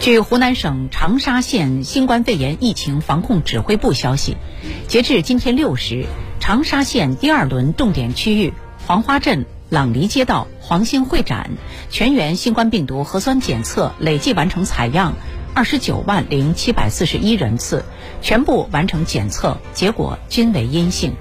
据湖南省长沙县新冠肺炎疫情防控指挥部消息，截至今天六时，长沙县第二轮重点区域黄花镇朗黎街道黄兴会展全员新冠病毒核酸检测累计完成采样二十九万零七百四十一人次，全部完成检测，结果均为阴性。